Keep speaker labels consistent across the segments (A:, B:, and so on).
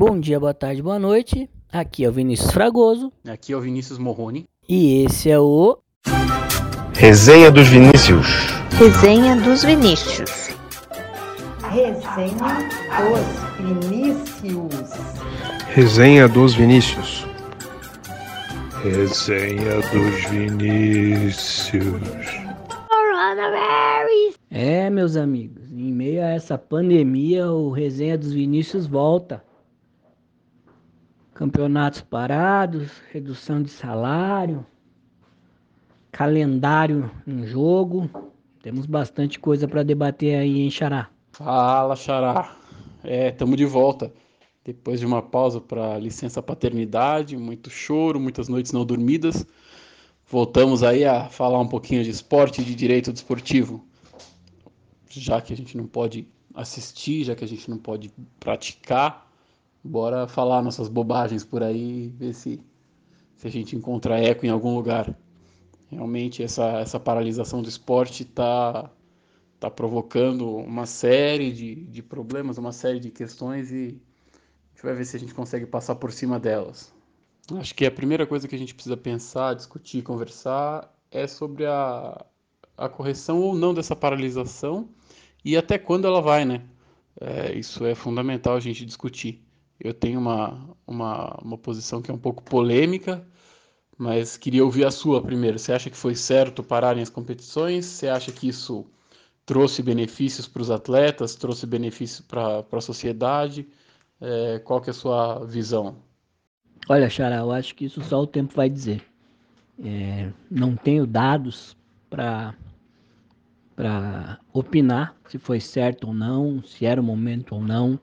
A: Bom dia, boa tarde, boa noite. Aqui é o Vinícius Fragoso.
B: Aqui é o Vinícius Morrone.
A: E esse é o.
C: Resenha dos Vinícius.
D: Resenha dos Vinícius.
E: Resenha dos Vinícius.
C: Resenha dos Vinícius. Resenha dos Vinícius.
A: É, meus amigos, em meio a essa pandemia, o Resenha dos Vinícius volta. Campeonatos parados, redução de salário, calendário em jogo. Temos bastante coisa para debater aí, hein, Xará?
B: Fala, Xará. É, estamos de volta. Depois de uma pausa para licença paternidade, muito choro, muitas noites não dormidas, voltamos aí a falar um pouquinho de esporte e de direito desportivo. Já que a gente não pode assistir, já que a gente não pode praticar, Bora falar nossas bobagens por aí, ver se, se a gente encontra eco em algum lugar. Realmente essa, essa paralisação do esporte está tá provocando uma série de, de problemas, uma série de questões e a gente vai ver se a gente consegue passar por cima delas. Acho que a primeira coisa que a gente precisa pensar, discutir, conversar é sobre a, a correção ou não dessa paralisação e até quando ela vai, né? É, isso é fundamental a gente discutir. Eu tenho uma, uma, uma posição que é um pouco polêmica, mas queria ouvir a sua primeiro. Você acha que foi certo pararem as competições? Você acha que isso trouxe benefícios para os atletas, trouxe benefícios para a sociedade? É, qual que é a sua visão?
A: Olha, Xará, eu acho que isso só o tempo vai dizer. É, não tenho dados para para opinar se foi certo ou não, se era o momento ou não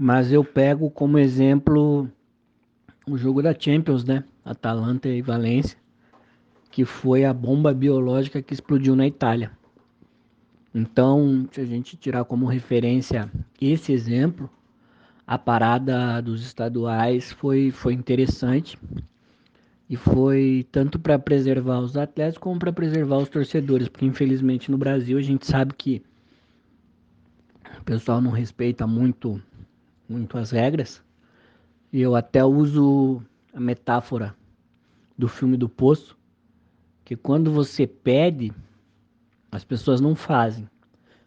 A: mas eu pego como exemplo o jogo da Champions, né? Atalanta e Valência, que foi a bomba biológica que explodiu na Itália. Então, se a gente tirar como referência esse exemplo, a parada dos estaduais foi, foi interessante e foi tanto para preservar os atletas como para preservar os torcedores, porque infelizmente no Brasil a gente sabe que o pessoal não respeita muito muito as regras. E eu até uso a metáfora do filme do Poço, que quando você pede, as pessoas não fazem.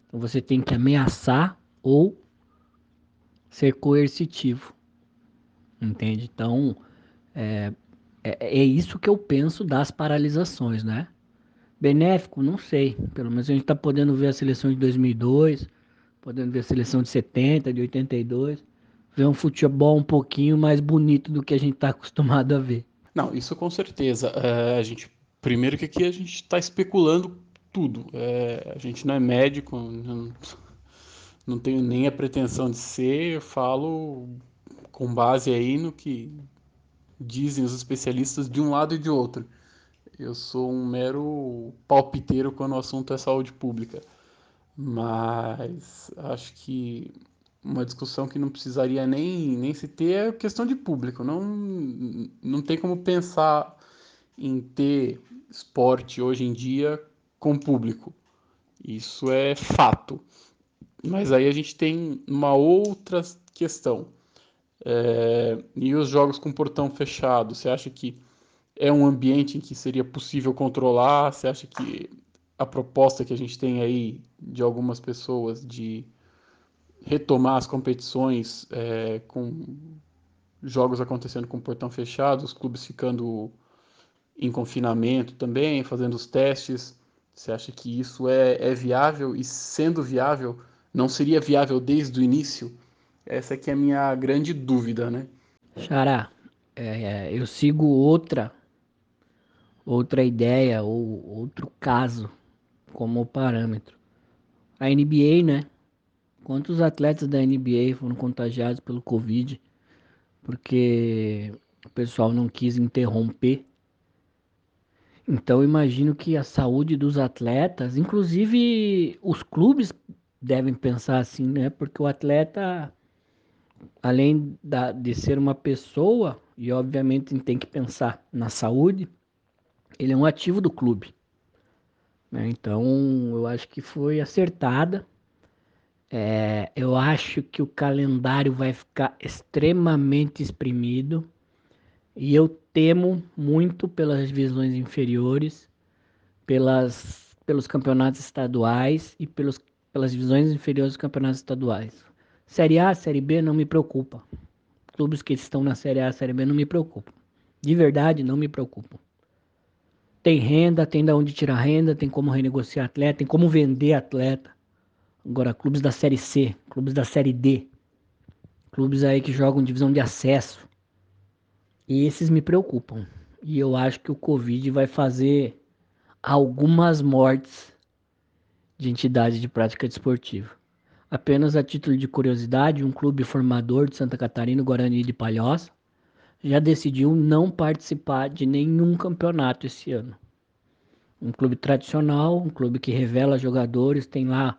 A: Então você tem que ameaçar ou ser coercitivo. Entende? Então, é, é, é isso que eu penso das paralisações, né? Benéfico, não sei. Pelo menos a gente está podendo ver a seleção de 2002, podendo ver a seleção de 70, de 82 ver um futebol um pouquinho mais bonito do que a gente está acostumado a ver.
B: Não, isso com certeza. É, a gente, primeiro que aqui a gente está especulando tudo. É, a gente não é médico, não, não tenho nem a pretensão de ser. Eu falo com base aí no que dizem os especialistas de um lado e de outro. Eu sou um mero palpiteiro quando o assunto é saúde pública. Mas acho que uma discussão que não precisaria nem, nem se ter é questão de público. Não, não tem como pensar em ter esporte hoje em dia com público. Isso é fato. Mas aí a gente tem uma outra questão. É, e os jogos com portão fechado? Você acha que é um ambiente em que seria possível controlar? Você acha que a proposta que a gente tem aí de algumas pessoas de retomar as competições é, com jogos acontecendo com portão fechado, os clubes ficando em confinamento também, fazendo os testes. Você acha que isso é, é viável? E sendo viável, não seria viável desde o início? Essa é a minha grande dúvida, né?
A: Xará, é, é eu sigo outra outra ideia ou outro caso como parâmetro. A NBA, né? Quantos atletas da NBA foram contagiados pelo Covid porque o pessoal não quis interromper? Então imagino que a saúde dos atletas, inclusive os clubes devem pensar assim, né? Porque o atleta, além da, de ser uma pessoa, e obviamente tem que pensar na saúde, ele é um ativo do clube. Né? Então eu acho que foi acertada É, eu acho que o calendário vai ficar extremamente exprimido e eu temo muito pelas divisões inferiores, pelas, pelos campeonatos estaduais e pelos, pelas divisões inferiores dos campeonatos estaduais. Série A, Série B não me preocupa. Clubes que estão na Série A, Série B não me preocupam. De verdade, não me preocupam. Tem renda, tem da onde tirar renda, tem como renegociar atleta, tem como vender atleta. Agora, clubes da Série C, clubes da Série D, clubes aí que jogam divisão de acesso. E esses me preocupam. E eu acho que o Covid vai fazer algumas mortes de entidades de prática desportiva. Apenas a título de curiosidade, um clube formador de Santa Catarina, Guarani de Palhoça, já decidiu não participar de nenhum campeonato esse ano. Um clube tradicional, um clube que revela jogadores, tem lá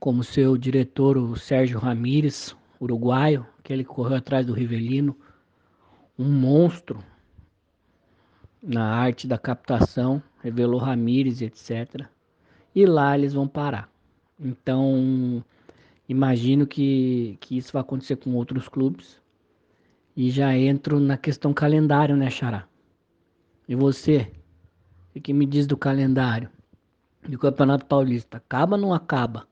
A: como seu diretor o Sérgio Ramírez, uruguaio, aquele que correu atrás do Rivelino, um monstro na arte da captação, revelou Ramírez, etc. E lá eles vão parar. Então, imagino que, que isso vai acontecer com outros clubes. E já entro na questão calendário, né, Xará? E você? O que me diz do calendário? Do Campeonato Paulista? Acaba ou não acaba?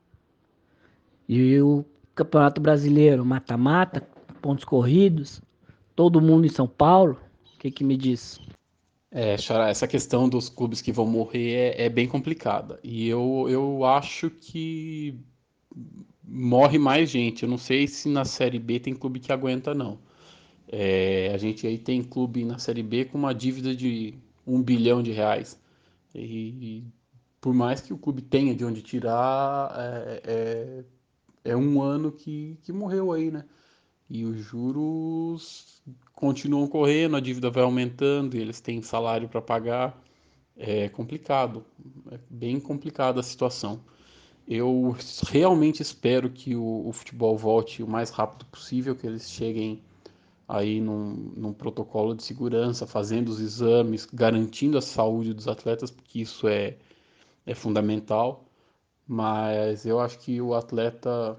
A: E o Campeonato Brasileiro, mata-mata, pontos corridos, todo mundo em São Paulo? O que, que me diz?
B: É, Xará, essa questão dos clubes que vão morrer é, é bem complicada. E eu, eu acho que morre mais gente. Eu não sei se na Série B tem clube que aguenta, não. É, a gente aí tem clube na Série B com uma dívida de um bilhão de reais. E, por mais que o clube tenha de onde tirar, é, é, é um ano que, que morreu aí, né? E os juros continuam correndo, a dívida vai aumentando, e eles têm salário para pagar. É complicado, é bem complicada a situação. Eu realmente espero que o, o futebol volte o mais rápido possível, que eles cheguem aí num, num, protocolo de segurança, fazendo os exames, garantindo a saúde dos atletas, porque isso é, é fundamental. Mas eu acho que o atleta,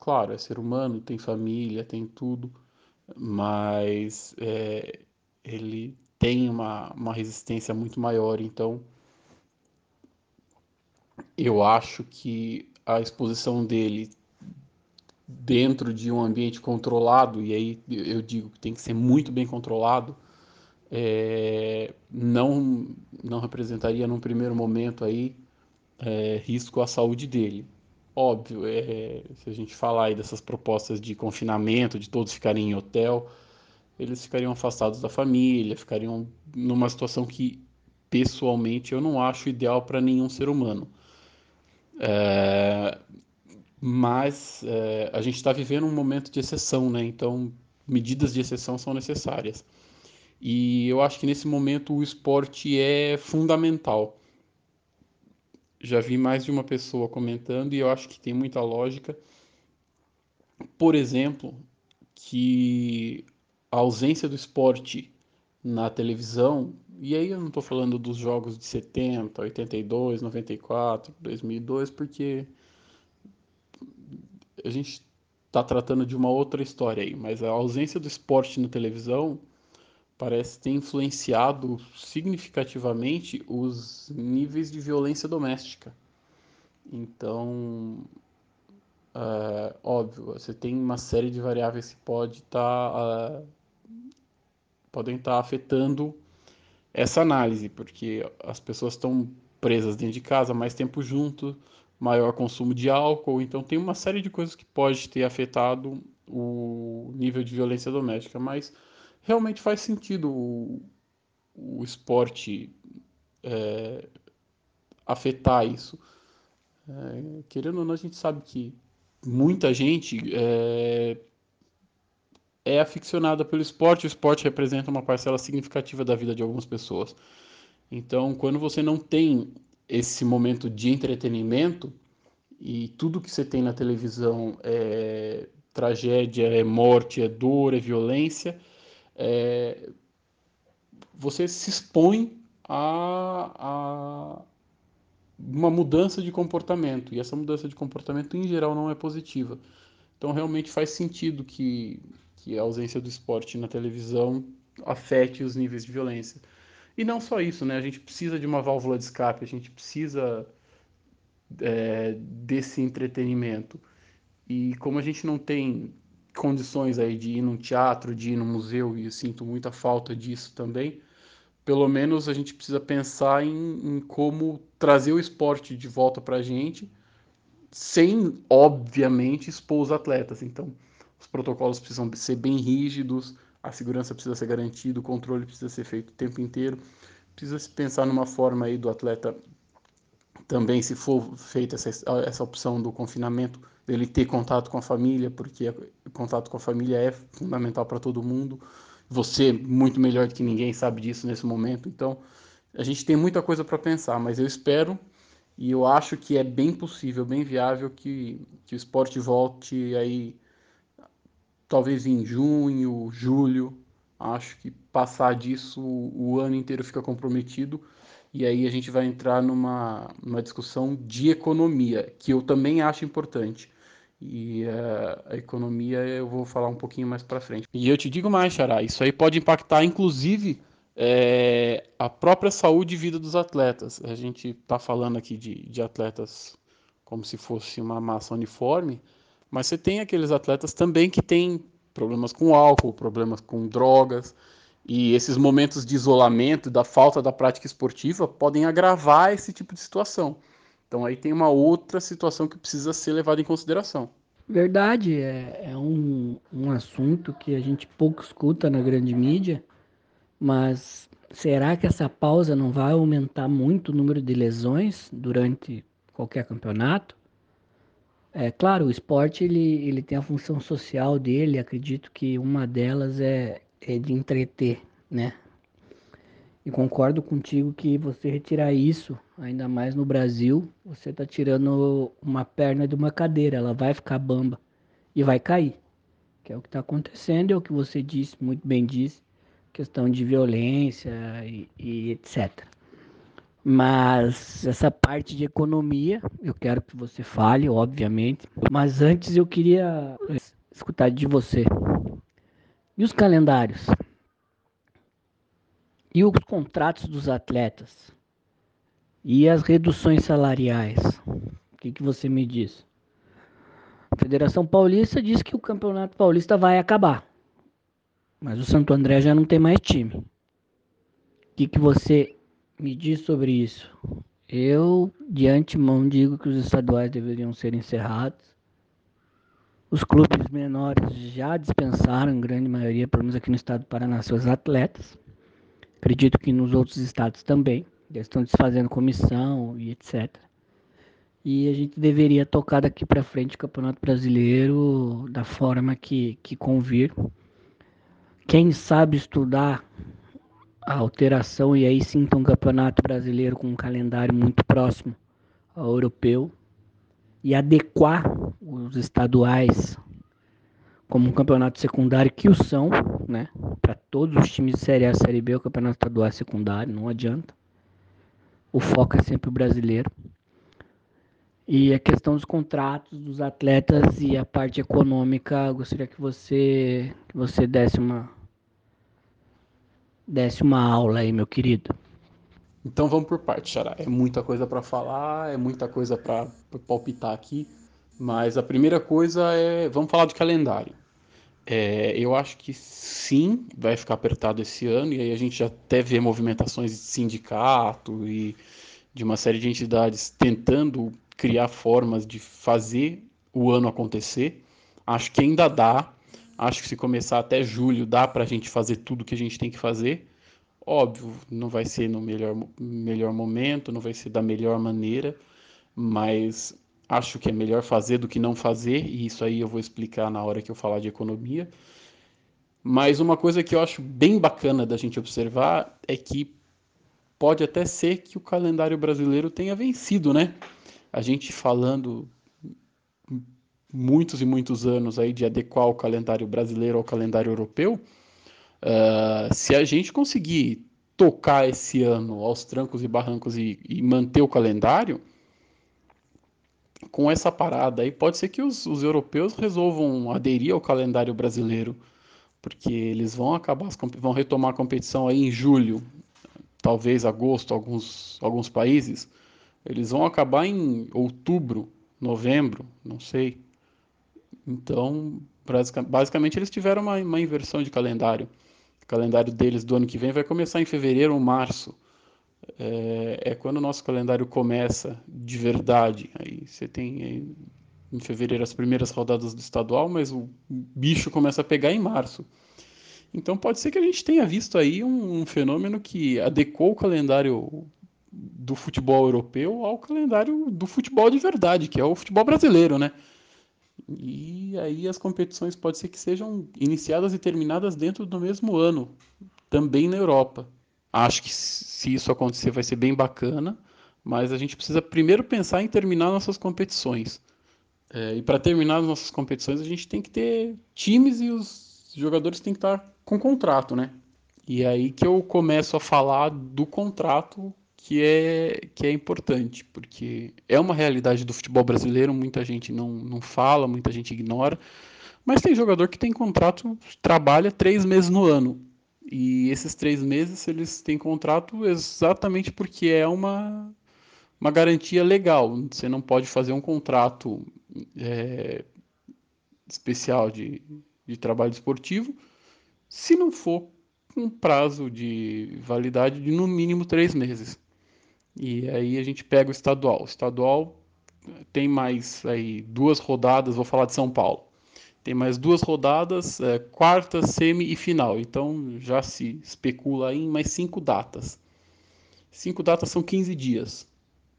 B: claro, é ser humano, tem família, tem tudo, mas é, ele tem uma, uma resistência muito maior. Então, eu acho que a exposição dele dentro de um ambiente controlado, e aí eu digo que tem que ser muito bem controlado, é, não, não representaria num primeiro momento aí é, risco à saúde dele. Óbvio, é, se a gente falar aí dessas propostas de confinamento, de todos ficarem em hotel, eles ficariam afastados da família, ficariam numa situação que pessoalmente eu não acho ideal para nenhum ser humano. É, mas é, a gente está vivendo um momento de exceção, né? Então, medidas de exceção são necessárias. E eu acho que nesse momento o esporte é fundamental. Já vi mais de uma pessoa comentando e eu acho que tem muita lógica. Por exemplo, que a ausência do esporte na televisão, e aí eu não estou falando dos jogos de 70, 82, 94, 2002, porque a gente está tratando de uma outra história aí, mas a ausência do esporte na televisão parece ter influenciado significativamente os níveis de violência doméstica. Então, é, óbvio, você tem uma série de variáveis que pode tá, uh, podem estar tá afetando essa análise, porque as pessoas estão presas dentro de casa mais tempo junto, maior consumo de álcool, então tem uma série de coisas que pode ter afetado o nível de violência doméstica, mas realmente faz sentido o, o esporte é, afetar isso. É, querendo ou não, a gente sabe que muita gente é, é aficionada pelo esporte, o esporte representa uma parcela significativa da vida de algumas pessoas. Então, quando você não tem esse momento de entretenimento e tudo que você tem na televisão é tragédia, é morte, é dor, é violência, é, você se expõe a, a uma mudança de comportamento, e essa mudança de comportamento em geral não é positiva. Então realmente faz sentido que, que a ausência do esporte na televisão afete os níveis de violência. E não só isso, né? A gente precisa de uma válvula de escape, a gente precisa é, desse entretenimento. E como a gente não tem condições aí de ir num teatro, de ir num museu, e sinto muita falta disso também, pelo menos a gente precisa pensar em, em como trazer o esporte de volta para a gente, sem, obviamente, expor os atletas. Então, os protocolos precisam ser bem rígidos, a segurança precisa ser garantida, o controle precisa ser feito o tempo inteiro. Precisa se pensar numa forma aí do atleta também, se for feita essa, essa opção do confinamento, dele ter contato com a família, porque contato com a família é fundamental para todo mundo. Você, muito melhor do que ninguém, sabe disso nesse momento. Então, a gente tem muita coisa para pensar, mas eu espero e eu acho que é bem possível, bem viável que, que o esporte volte aí, talvez em junho, julho. Acho que passar disso o ano inteiro fica comprometido e aí a gente vai entrar numa, numa discussão de economia, que eu também acho importante. E uh, a economia eu vou falar um pouquinho mais para frente. E eu te digo mais, Xará, isso aí pode impactar inclusive é, a própria saúde e vida dos atletas. A gente está falando aqui de, de atletas como se fosse uma massa uniforme, mas você tem aqueles atletas também que têm problemas com álcool, problemas com drogas, e esses momentos de isolamento, da falta da prática esportiva, podem agravar esse tipo de situação. Então aí tem uma outra situação que precisa ser levada em consideração.
A: Verdade, é, é um, um assunto que a gente pouco escuta na grande mídia, mas será que essa pausa não vai aumentar muito o número de lesões durante qualquer campeonato? É claro, o esporte ele, ele tem a função social dele, acredito que uma delas é, é de entreter, né? E concordo contigo que você retirar isso, ainda mais no Brasil, você está tirando uma perna de uma cadeira, ela vai ficar bamba e vai cair. Que é o que está acontecendo, é o que você disse, muito bem disse, questão de violência e, e etc. Mas essa parte de economia, eu quero que você fale, obviamente. Mas antes eu queria escutar de você. E os calendários? E os contratos dos atletas? E as reduções salariais? O que, que você me diz? A Federação Paulista diz que o Campeonato Paulista vai acabar. Mas o Santo André já não tem mais time. O que, que você me diz sobre isso? Eu, de antemão, digo que os estaduais deveriam ser encerrados. Os clubes menores já dispensaram, em grande maioria, pelo menos aqui no estado do Paraná, seus atletas. Acredito que nos outros estados também. Eles estão desfazendo comissão e etc. E a gente deveria tocar daqui para frente o Campeonato Brasileiro da forma que, que convir. Quem sabe estudar a alteração e aí sim um Campeonato Brasileiro com um calendário muito próximo ao europeu e adequar os estaduais como um campeonato secundário que o são, né? Para todos os times de Série A Série B, o campeonato estadual é secundário, não adianta. O foco é sempre o brasileiro. E a questão dos contratos dos atletas e a parte econômica, gostaria que você que você desse uma desse uma aula aí, meu querido.
B: Então vamos por parte, Xará. É muita coisa para falar, é muita coisa para palpitar aqui, mas a primeira coisa é vamos falar de calendário. É, eu acho que sim, vai ficar apertado esse ano, e aí a gente já até vê movimentações de sindicato e de uma série de entidades tentando criar formas de fazer o ano acontecer. Acho que ainda dá. Acho que se começar até julho dá para a gente fazer tudo que a gente tem que fazer. Óbvio, não vai ser no melhor, melhor momento, não vai ser da melhor maneira, mas acho que é melhor fazer do que não fazer, e isso aí eu vou explicar na hora que eu falar de economia. Mas uma coisa que eu acho bem bacana da gente observar é que pode até ser que o calendário brasileiro tenha vencido, né? A gente falando muitos e muitos anos aí de adequar o calendário brasileiro ao calendário europeu, uh, se a gente conseguir tocar esse ano aos trancos e barrancos e, e manter o calendário, com essa parada aí, pode ser que os, os europeus resolvam aderir ao calendário brasileiro, porque eles vão acabar, vão retomar a competição aí em julho, talvez agosto, alguns, alguns países, eles vão acabar em outubro, novembro, não sei. Então, basicamente, eles tiveram uma, uma inversão de calendário. O calendário deles do ano que vem vai começar em fevereiro ou março é, é, quando o nosso calendário começa de verdade. Aí você tem aí, em fevereiro as primeiras rodadas do estadual, mas o bicho começa a pegar em março. Então pode ser que a gente tenha visto aí um, um fenômeno que adequou o calendário do futebol europeu ao calendário do futebol de verdade, que é o futebol brasileiro, né? E aí as competições pode ser que sejam iniciadas e terminadas dentro do mesmo ano, também na Europa. Acho que se isso acontecer vai ser bem bacana, mas a gente precisa primeiro pensar em terminar nossas competições. É, e para terminar as nossas competições, a gente tem que ter times e os jogadores têm que estar com contrato, né? E é aí que eu começo a falar do contrato que é, que é importante, porque é uma realidade do futebol brasileiro, muita gente não, não fala, muita gente ignora, mas tem jogador que tem contrato, trabalha três meses no ano. E esses três meses eles têm contrato exatamente porque é uma, uma garantia legal. Você não pode fazer um contrato é, especial de, de trabalho esportivo se não for com prazo de validade de no mínimo três meses. E aí a gente pega o estadual. O estadual tem mais aí duas rodadas, vou falar de São Paulo. Tem mais duas rodadas, é, quarta, semi e final. Então já se especula em mais cinco datas. Cinco datas são 15 dias.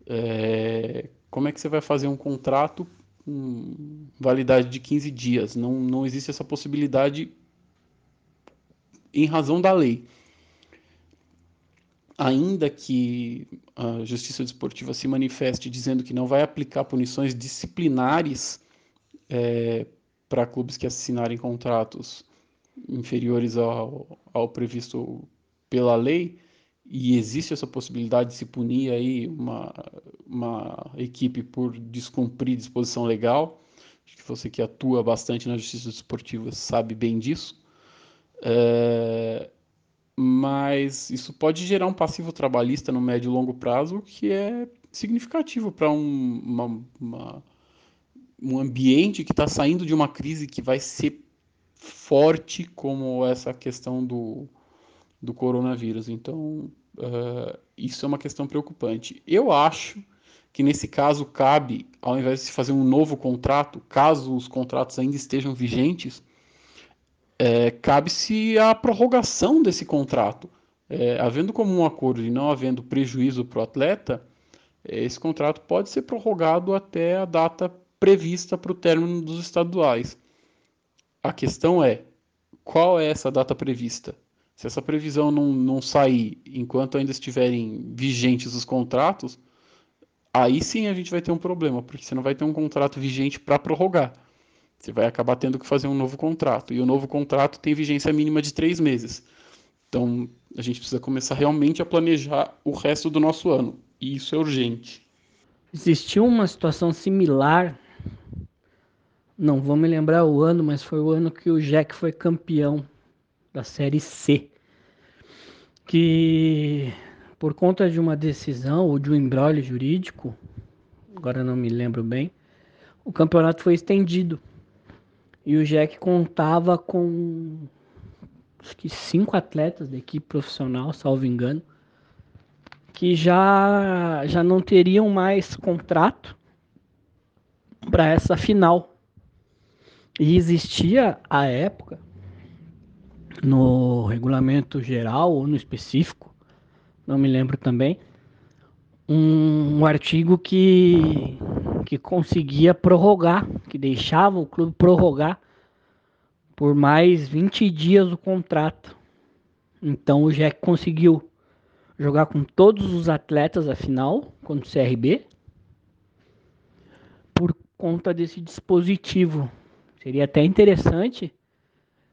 B: É, como é que você vai fazer um contrato com validade de 15 dias? Não, não existe essa possibilidade em razão da lei. Ainda que a Justiça Desportiva se manifeste dizendo que não vai aplicar punições disciplinares é, para clubes que assinarem contratos inferiores ao, ao previsto pela lei, e existe essa possibilidade de se punir aí uma, uma equipe por descumprir disposição legal. Acho que você que atua bastante na justiça desportiva sabe bem disso. É, mas isso pode gerar um passivo trabalhista no médio e longo prazo que é significativo para um, uma, uma um ambiente que está saindo de uma crise que vai ser forte como essa questão do, do coronavírus. Então, uh, isso é uma questão preocupante. Eu acho que nesse caso cabe, ao invés de se fazer um novo contrato, caso os contratos ainda estejam vigentes, é, cabe-se a prorrogação desse contrato. É, havendo como um acordo e não havendo prejuízo para o atleta, esse contrato pode ser prorrogado até a data prevista para o término dos estaduais. A questão é, qual é essa data prevista? Se essa previsão não, não sair enquanto ainda estiverem vigentes os contratos, aí sim a gente vai ter um problema, porque você não vai ter um contrato vigente para prorrogar. Você vai acabar tendo que fazer um novo contrato. E o novo contrato tem vigência mínima de três meses. Então a gente precisa começar realmente a planejar o resto do nosso ano. E isso é urgente.
A: Existiu uma situação similar não vou me lembrar o ano, mas foi o ano que o Jack foi campeão da Série C. Que por conta de uma decisão ou de um embrólio jurídico, agora não me lembro bem, o campeonato foi estendido. E o Jack contava com acho que cinco atletas da equipe profissional, salvo engano, que já, já não teriam mais contrato para essa final e existia à época, no regulamento geral ou no específico, não me lembro também, um, um artigo que, que conseguia prorrogar, que deixava o clube prorrogar por mais 20 dias o contrato. Então o Jack conseguiu jogar com todos os atletas a final contra o CRB conta desse dispositivo Seria até interessante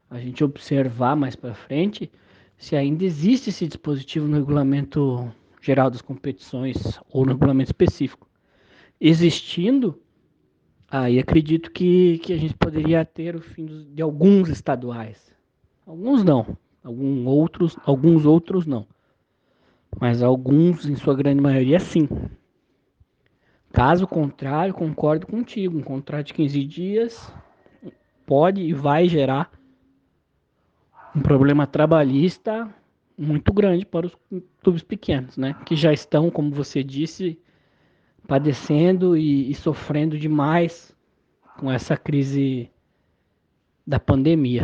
A: a gente observar mais para frente se ainda existe esse dispositivo no regulamento geral das competições ou no regulamento específico. Existindo, Aí acredito que, que a gente poderia ter o fim de alguns estaduais. Alguns não, alguns outros, alguns outros não. Mas alguns, em sua grande maioria, sim. Caso contrário, concordo contigo. Um contrato de 15 dias pode e vai gerar um problema trabalhista muito grande para os clubes pequenos, né? Que já estão, como você disse, padecendo e, e sofrendo demais com essa crise da pandemia.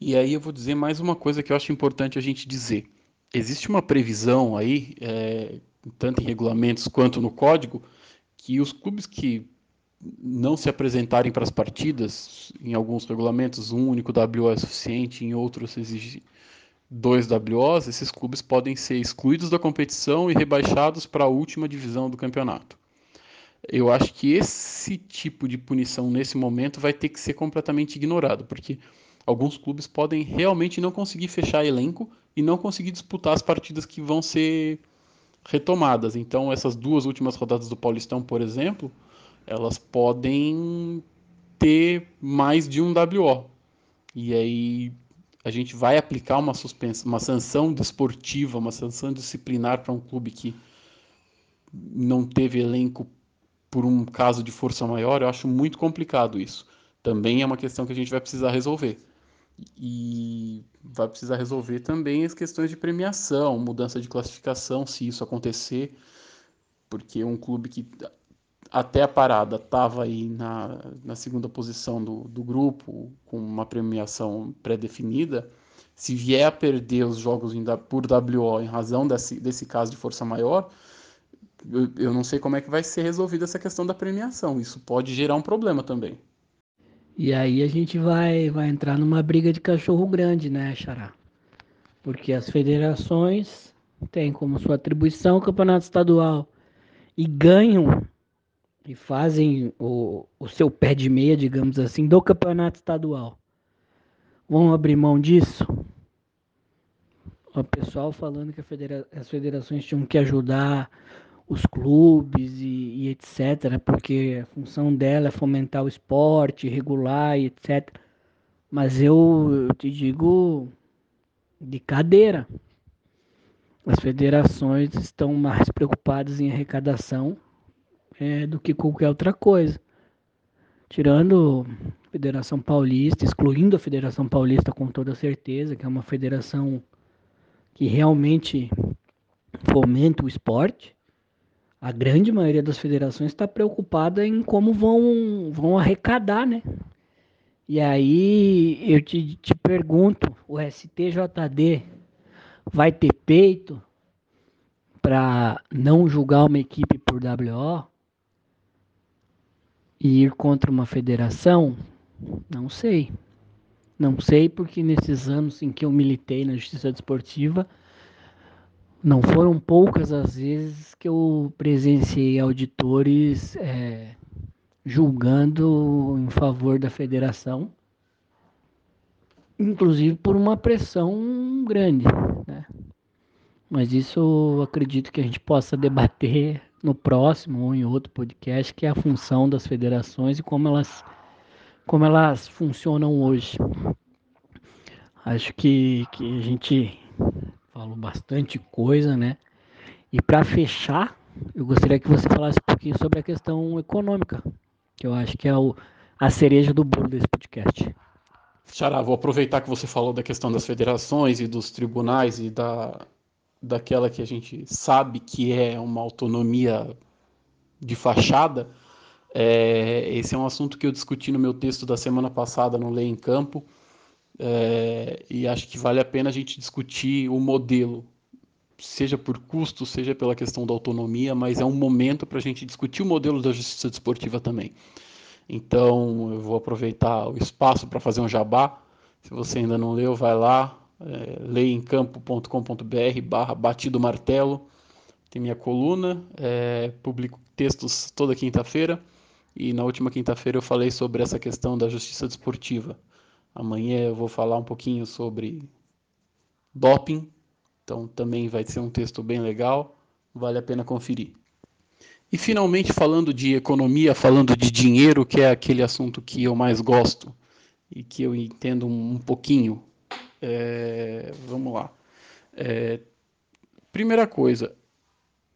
B: E aí eu vou dizer mais uma coisa que eu acho importante a gente dizer. Existe uma previsão aí, é, tanto em regulamentos quanto no código, que os clubes que não se apresentarem para as partidas, em alguns regulamentos um único WO é suficiente, em outros exige dois WOs, esses clubes podem ser excluídos da competição e rebaixados para a última divisão do campeonato. Eu acho que esse tipo de punição nesse momento vai ter que ser completamente ignorado, porque alguns clubes podem realmente não conseguir fechar elenco e não conseguir disputar as partidas que vão ser retomadas. Então, essas duas últimas rodadas do Paulistão, por exemplo, elas podem ter mais de um WO. E aí a gente vai aplicar uma suspensão, uma sanção desportiva, uma sanção disciplinar para um clube que não teve elenco por um caso de força maior, eu acho muito complicado isso. Também é uma questão que a gente vai precisar resolver. E vai precisar resolver também as questões de premiação, mudança de classificação, se isso acontecer, porque um clube que até a parada estava aí na, na segunda posição do, do grupo, com uma premiação pré-definida, se vier a perder os jogos por WO em razão desse, desse caso de força maior, eu, eu não sei como é que vai ser resolvida essa questão da premiação. Isso pode gerar um problema também.
A: E aí a gente vai, vai entrar numa briga de cachorro grande, né, Xará? Porque as federações têm como sua atribuição o campeonato estadual e ganham e fazem o, o seu pé de meia, digamos assim, do campeonato estadual. Vão abrir mão disso? O pessoal falando que federa as federações tinham que ajudar os clubes e, e, etc., porque a função dela é fomentar o esporte, regular e etc. Mas eu, eu te digo de cadeira. As federações estão mais preocupadas em arrecadação é, do que qualquer outra coisa. Tirando a Federação Paulista, excluindo a Federação Paulista com toda certeza, que é uma federação que realmente fomenta o esporte, a grande maioria das federações está preocupada em como vão, vão arrecadar, né? E aí eu te, te pergunto, o STJD vai ter peito para não julgar uma equipe por WO? e ir contra uma federação? Não sei. Não sei porque nesses anos em que eu militei na justiça desportiva, não foram poucas as vezes que eu presenciei auditores é, julgando em favor da federação, inclusive por uma pressão grande. Né? Mas isso eu acredito que a gente possa debater no próximo ou em outro podcast, que é a função das federações e como elas, como elas funcionam hoje. Acho que, que a gente falou bastante coisa, né? E para fechar, eu gostaria que você falasse um pouquinho sobre a questão econômica, que eu acho que é o, a cereja do bolo desse podcast.
B: Xará, vou aproveitar que você falou da questão das federações e dos tribunais e da, daquela que a gente sabe que é uma autonomia de fachada, é, esse é um assunto que eu discuti no meu texto da semana passada no Lei em Campo, é, e acho que vale a pena a gente discutir o modelo, seja por custo, seja pela questão da autonomia, mas é um momento para a gente discutir o modelo da justiça desportiva também. Então, eu vou aproveitar o espaço para fazer um jabá. Se você ainda não leu, vai lá, é, leemcampo.com.br barra batido martelo. Tem minha coluna, é, publico textos toda quinta-feira e na última quinta-feira eu falei sobre essa questão da justiça desportiva. Amanhã eu vou falar um pouquinho sobre doping, então também vai ser um texto bem legal, vale a pena conferir. E finalmente, falando de economia, falando de dinheiro, que é aquele assunto que eu mais gosto e que eu entendo um pouquinho. É, vamos lá. É, primeira coisa,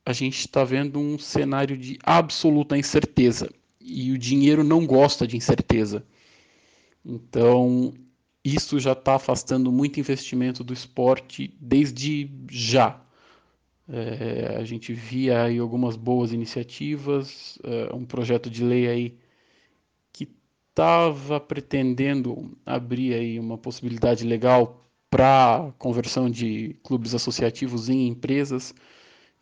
B: a gente está vendo um cenário de absoluta incerteza e o dinheiro não gosta de incerteza. Então, isso já está afastando muito investimento do esporte desde já. É, a gente via aí algumas boas iniciativas, é, um projeto de lei aí que estava pretendendo abrir aí uma possibilidade legal para conversão de clubes associativos em empresas,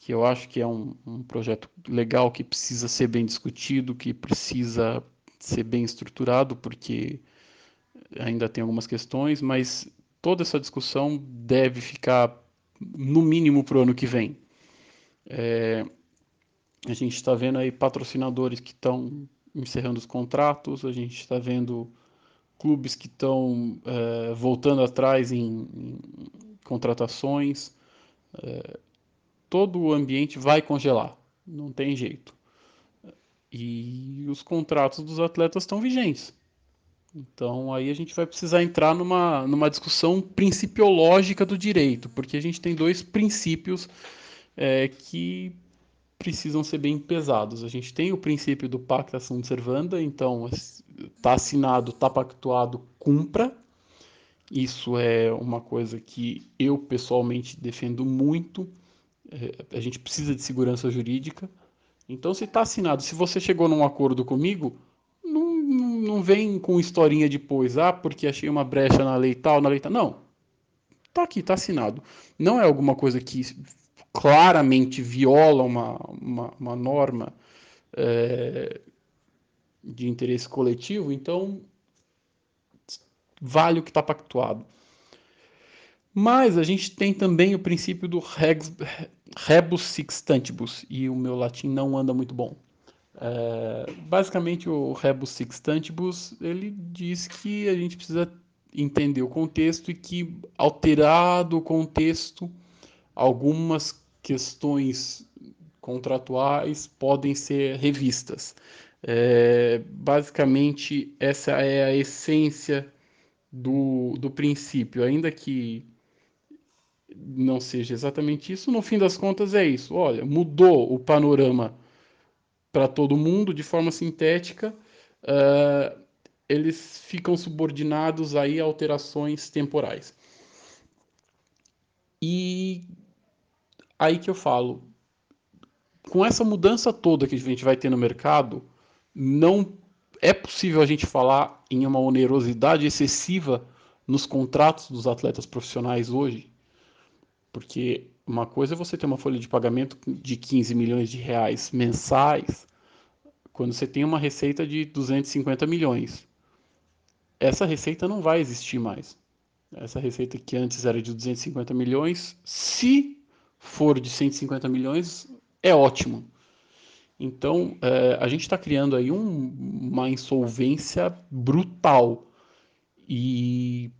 B: que eu acho que é um, um projeto legal que precisa ser bem discutido, que precisa ser bem estruturado, porque ainda tem algumas questões, mas toda essa discussão deve ficar no mínimo para o ano que vem. É, a gente está vendo aí patrocinadores que estão encerrando os contratos, a gente está vendo clubes que estão é, voltando atrás em, em contratações. É, todo o ambiente vai congelar, não tem jeito. E os contratos dos atletas estão vigentes. Então aí a gente vai precisar entrar numa, numa discussão principiológica do direito, porque a gente tem dois princípios é, que precisam ser bem pesados. A gente tem o princípio do pacta sunt servanda, então está assinado, está pactuado, cumpra. Isso é uma coisa que eu pessoalmente defendo muito. É, a gente precisa de segurança jurídica. Então, se está assinado, se você chegou num acordo comigo, vem com historinha depois, ah, porque achei uma brecha na lei tal, na lei tal. Não. Tá aqui, tá assinado. Não é alguma coisa que claramente viola uma, uma, uma norma é, de interesse coletivo, então vale o que está pactuado. Mas a gente tem também o princípio do rebus sixtantibus, e o meu latim não anda muito bom. É, basicamente, o rebus sextantibus ele diz que a gente precisa entender o contexto e que, alterado o contexto, algumas questões contratuais podem ser revistas. É, basicamente, essa é a essência do, do princípio, ainda que não seja exatamente isso, no fim das contas é isso. Olha, mudou o panorama para todo mundo de forma sintética, uh, eles ficam subordinados aí a alterações temporais. E aí que eu falo, com essa mudança toda que a gente vai ter no mercado, não é possível a gente falar em uma onerosidade excessiva nos contratos dos atletas profissionais hoje, porque uma coisa é você ter uma folha de pagamento de 15 milhões de reais mensais, quando você tem uma receita de 250 milhões. Essa receita não vai existir mais. Essa receita que antes era de 250 milhões, se for de 150 milhões, é ótimo. Então, é, a gente está criando aí um, uma insolvência brutal. E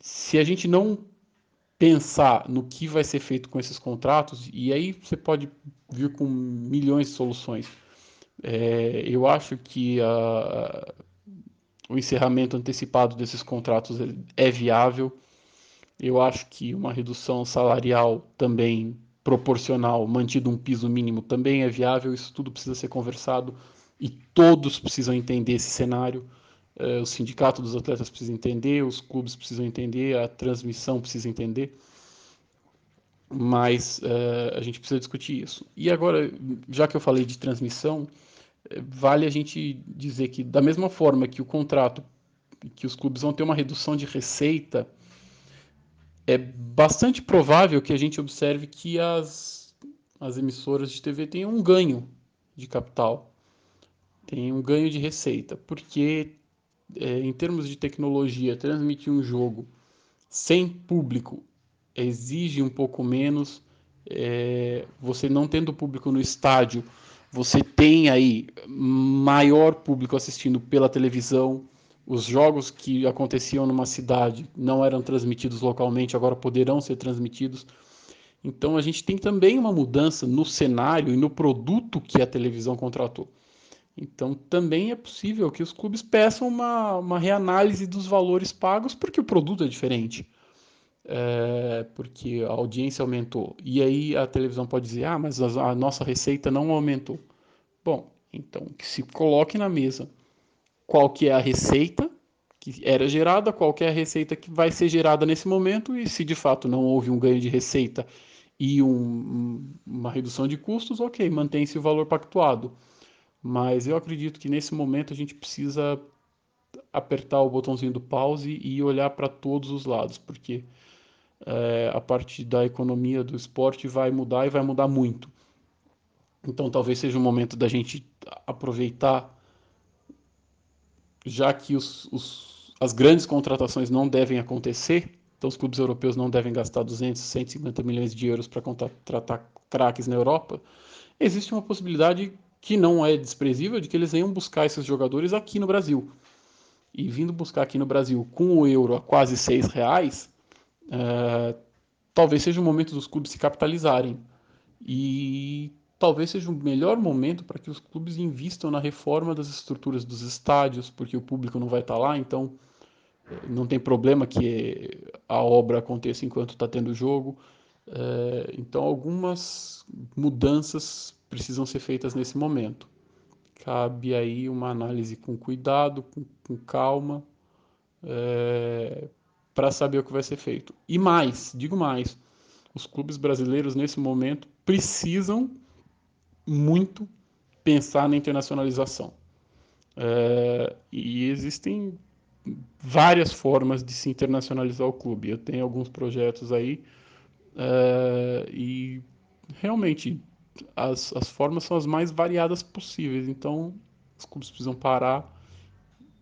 B: se a gente não pensar no que vai ser feito com esses contratos, e aí você pode vir com milhões de soluções. É, eu acho que a, o encerramento antecipado desses contratos é viável. Eu acho que uma redução salarial também proporcional, mantido um piso mínimo, também é viável. Isso tudo precisa ser conversado e todos precisam entender esse cenário. É, o sindicato dos atletas precisa entender, os clubes precisam entender, a transmissão precisa entender mas uh, a gente precisa discutir isso. E agora, já que eu falei de transmissão, eh, vale a gente dizer que, da mesma forma que o contrato, que os clubes vão ter uma redução de receita, é bastante provável que a gente observe que as, as emissoras de TV tenham um ganho de capital, tenham um ganho de receita, porque, é, em termos de tecnologia, transmitir um jogo sem público exige um pouco menos. É, você não tendo público no estádio, você tem aí maior público assistindo pela televisão. Os jogos que aconteciam numa cidade não eram transmitidos localmente, agora poderão ser transmitidos. Então a gente tem também uma mudança no cenário e no produto que a televisão contratou. Então também é possível que os clubes peçam uma, uma reanálise dos valores pagos porque o produto é diferente. É, porque a audiência aumentou. E aí a televisão pode dizer, ah, mas a, a nossa receita não aumentou. Bom, então que se coloque na mesa qual que é a receita que era gerada, qual que é a receita que vai ser gerada nesse momento e se de fato não houve um ganho de receita e um, uma redução de custos, ok, mantém-se o valor pactuado. Mas eu acredito que nesse momento a gente precisa apertar o botãozinho do pause e olhar para todos os lados, porque é, a parte da economia do esporte vai mudar e vai mudar muito. Então talvez seja o momento da gente aproveitar, já que os, os, as grandes contratações não devem acontecer, então os clubes europeus não devem gastar 200, 150 milhões de euros para contratar craques na Europa, existe uma possibilidade que não é desprezível de que eles venham buscar esses jogadores aqui no Brasil. E vindo buscar aqui no Brasil com o euro a quase seis reais, é, talvez seja o momento dos clubes se capitalizarem. E talvez seja o melhor momento para que os clubes invistam na reforma das estruturas dos estádios, porque o público não vai estar lá, então não tem problema que a obra aconteça enquanto está tendo jogo. É, então, algumas mudanças precisam ser feitas nesse momento. Cabe aí uma análise com cuidado, com, com calma, é, para saber o que vai ser feito. E mais, digo mais, os clubes brasileiros nesse momento precisam muito pensar na internacionalização. É, e existem várias formas de se internacionalizar o clube. Eu tenho alguns projetos aí é, e realmente as, as formas são as mais variadas possíveis. Então, os clubes precisam parar,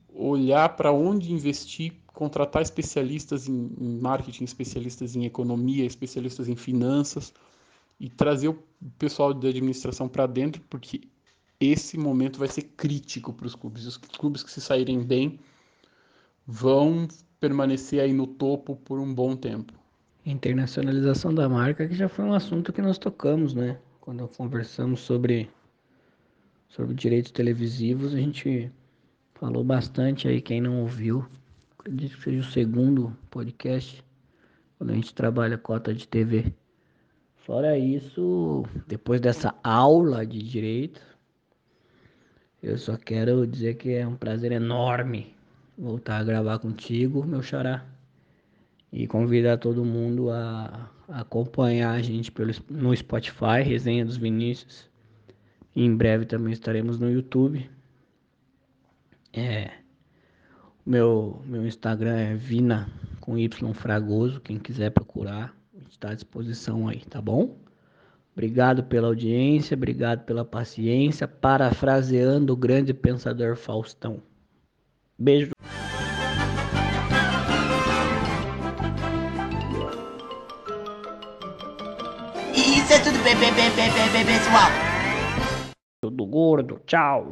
B: olhar para onde investir, contratar especialistas em, em, marketing, especialistas em economia, especialistas em finanças e trazer o pessoal de administração para dentro, porque esse momento vai ser crítico para os clubes. Os clubes que se saírem bem vão permanecer aí no topo por um bom tempo.
A: Internacionalização da marca, que já foi um assunto que nós tocamos, né? Quando conversamos sobre, sobre direitos televisivos, a gente falou bastante aí, quem não ouviu, acredito que seja o segundo podcast, quando a gente trabalha cota de TV. Fora isso, depois dessa aula de direito, eu só quero dizer que é um prazer enorme voltar a gravar contigo, meu xará e convidar todo mundo a, acompanhar a gente pelo, no Spotify, Resenha dos Vinícius. E em breve também estaremos no YouTube. É, meu, meu Instagram é Vina com Y Fragoso. Quem quiser procurar, está à disposição aí, tá bom? Obrigado pela audiência, obrigado pela paciência. Parafraseando o grande pensador Faustão. Beijo. Tudo gordo, tchau.